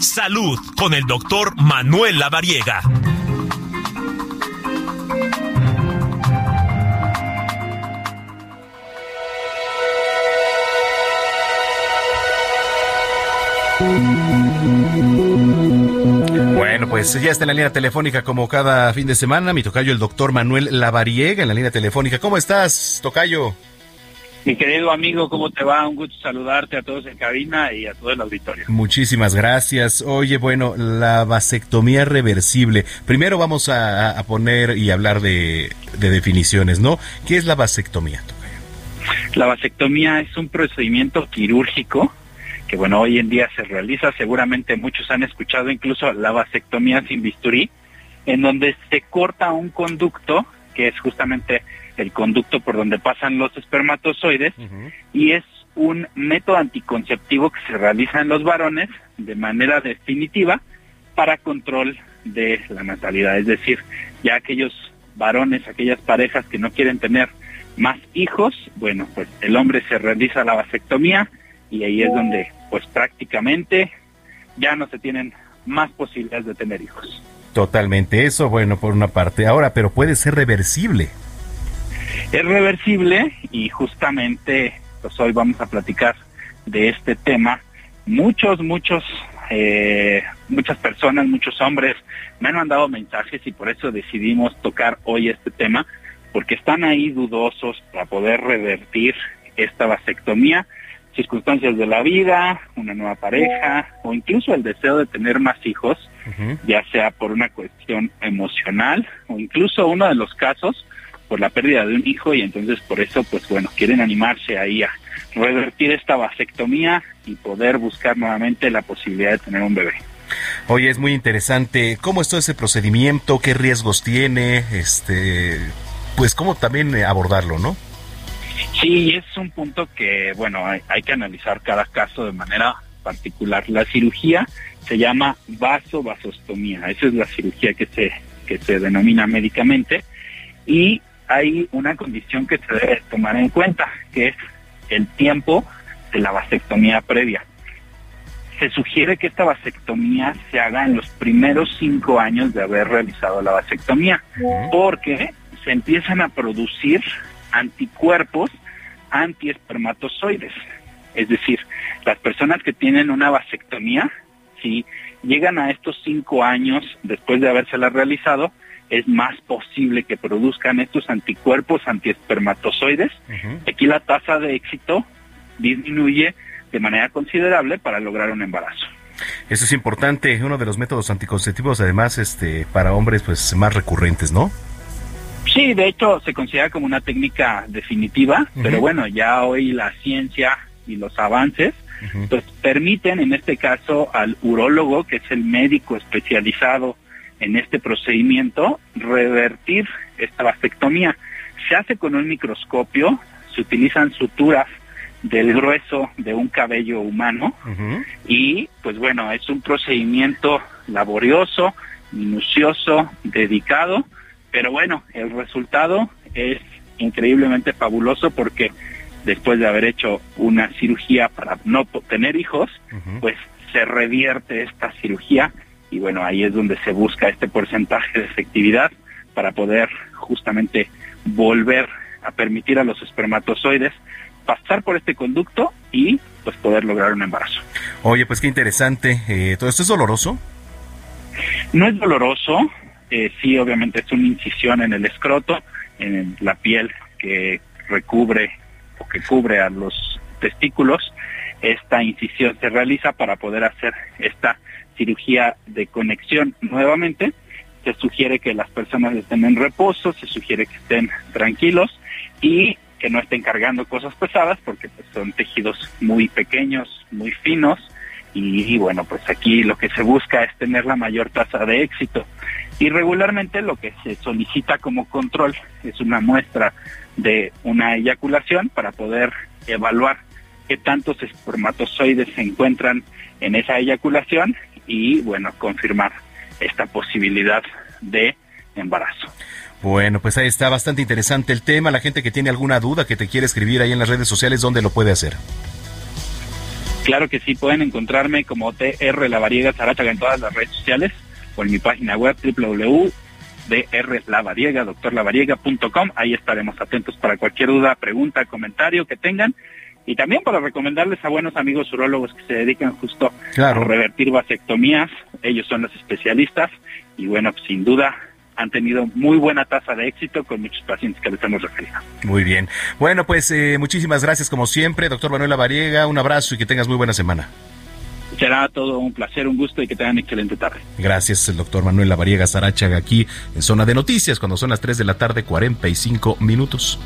Salud con el doctor Manuel Lavariega. Bueno, pues ya está en la línea telefónica como cada fin de semana mi tocayo el doctor Manuel Lavariega en la línea telefónica. ¿Cómo estás, tocayo? Mi querido amigo, ¿cómo te va? Un gusto saludarte a todos en cabina y a todo el auditorio. Muchísimas gracias. Oye, bueno, la vasectomía reversible. Primero vamos a, poner y hablar de, de, definiciones, ¿no? ¿Qué es la vasectomía? La vasectomía es un procedimiento quirúrgico que, bueno, hoy en día se realiza. Seguramente muchos han escuchado incluso la vasectomía sin bisturí, en donde se corta un conducto que es justamente el conducto por donde pasan los espermatozoides y es un método anticonceptivo que se realiza en los varones de manera definitiva para control de la natalidad, es decir, ya aquellos varones, aquellas parejas que no quieren tener más hijos, bueno, pues el hombre se realiza la vasectomía y ahí es donde pues prácticamente ya no se tienen más posibilidades de tener hijos. Totalmente, eso bueno por una parte. Ahora, pero puede ser reversible. Es reversible y justamente pues hoy vamos a platicar de este tema. Muchos, muchos, eh, muchas personas, muchos hombres me han mandado mensajes y por eso decidimos tocar hoy este tema, porque están ahí dudosos para poder revertir esta vasectomía, circunstancias de la vida, una nueva pareja o incluso el deseo de tener más hijos, ya sea por una cuestión emocional o incluso uno de los casos por la pérdida de un hijo y entonces por eso, pues bueno, quieren animarse ahí a revertir esta vasectomía y poder buscar nuevamente la posibilidad de tener un bebé. Oye, es muy interesante. ¿Cómo es todo ese procedimiento? ¿Qué riesgos tiene? Este, pues cómo también abordarlo, ¿no? Sí, es un punto que, bueno, hay, hay que analizar cada caso de manera particular. La cirugía se llama vasovasostomía. Esa es la cirugía que se que se denomina médicamente y hay una condición que se debe tomar en cuenta, que es el tiempo de la vasectomía previa. Se sugiere que esta vasectomía se haga en los primeros cinco años de haber realizado la vasectomía, porque se empiezan a producir anticuerpos antiespermatozoides. Es decir, las personas que tienen una vasectomía, si llegan a estos cinco años después de habérsela realizado, es más posible que produzcan estos anticuerpos antiespermatozoides. Aquí la tasa de éxito disminuye de manera considerable para lograr un embarazo. Eso es importante, uno de los métodos anticonceptivos además este para hombres pues más recurrentes, ¿no? Sí, de hecho se considera como una técnica definitiva, pero bueno, ya hoy la ciencia y los avances pues permiten en este caso al urólogo, que es el médico especializado en este procedimiento revertir esta vasectomía. Se hace con un microscopio, se utilizan suturas del grueso de un cabello humano y pues bueno, es un procedimiento laborioso, minucioso, dedicado, pero bueno, el resultado es increíblemente fabuloso porque después de haber hecho una cirugía para no tener hijos, pues se revierte esta cirugía y bueno, ahí es donde se busca este porcentaje de efectividad para poder justamente volver a permitir a los espermatozoides pasar por este conducto y pues poder lograr un embarazo. Oye, pues qué interesante. Eh, ¿Todo esto es doloroso? No es doloroso. Eh, sí, obviamente es una incisión en el escroto, en la piel que recubre o que cubre a los testículos. Esta incisión se realiza para poder hacer esta cirugía de conexión nuevamente, se sugiere que las personas estén en reposo, se sugiere que estén tranquilos y que no estén cargando cosas pesadas porque pues, son tejidos muy pequeños, muy finos y, bueno, pues aquí lo que se busca es tener la mayor tasa de éxito. Y regularmente lo que se solicita como control es una muestra de una eyaculación para poder evaluar qué tantos espermatozoides se encuentran en esa eyaculación y bueno, confirmar esta posibilidad de embarazo. Bueno, pues ahí está bastante interesante el tema. La gente que tiene alguna duda, que te quiere escribir ahí en las redes sociales, ¿dónde lo puede hacer? Claro que sí, pueden encontrarme como TR Lavariega Zarachaga en todas las redes sociales o en mi página web www.drlavariega, doctorlavariega.com. Ahí estaremos atentos para cualquier duda, pregunta, comentario que tengan y también para recomendarles a buenos amigos urólogos que se dedican justo a revertir vasectomías. Ellos son los especialistas y bueno, sin duda han tenido muy buena tasa de éxito con muchos pacientes que les hemos referido. Muy bien. Bueno, pues eh, muchísimas gracias como siempre, doctor Manuela Variega. Un abrazo y que tengas muy buena semana. Será todo un placer, un gusto y que tengan excelente tarde. Gracias, el doctor Manuel Lavariega Sarachaga aquí en Zona de Noticias, cuando son las 3 de la tarde, 45 minutos.